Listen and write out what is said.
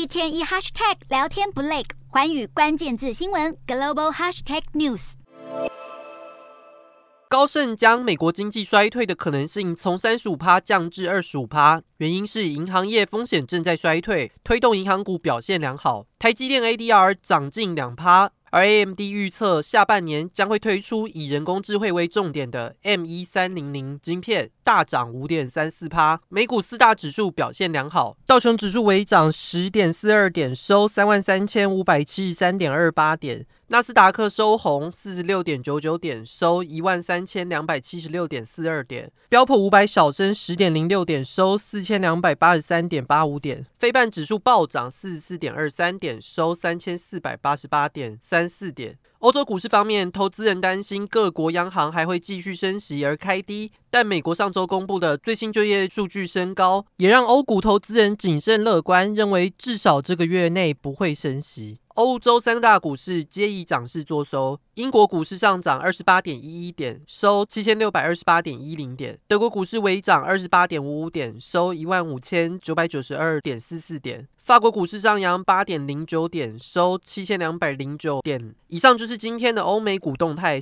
一天一 hashtag 聊天不累，环宇关键字新闻 global hashtag news。高盛将美国经济衰退的可能性从三十五趴降至二十五趴，原因是银行业风险正在衰退，推动银行股表现良好。台积电 ADR 涨近两趴。而 AMD 预测下半年将会推出以人工智慧为重点的 M 一三零零晶片，大涨五点三四趴。美股四大指数表现良好，道琼指数微涨十点四二点，收三万三千五百七十三点二八点。纳斯达克收红四十六点九九点，收一万三千两百七十六点四二点。标普五百小升十点零六点，收四千两百八十三点八五点。非半指数暴涨四十四点二三点，收三千四百八十八点三四点。欧洲股市方面，投资人担心各国央行还会继续升息而开低，但美国上周公布的最新就业数据升高，也让欧股投资人谨慎乐观，认为至少这个月内不会升息。欧洲三大股市皆以涨势作收，英国股市上涨二十八点一一点，收七千六百二十八点一零点；德国股市微涨二十八点五五点，收一万五千九百九十二点四四点；法国股市上扬八点零九点，收七千两百零九点。以上就是今天的欧美股动态，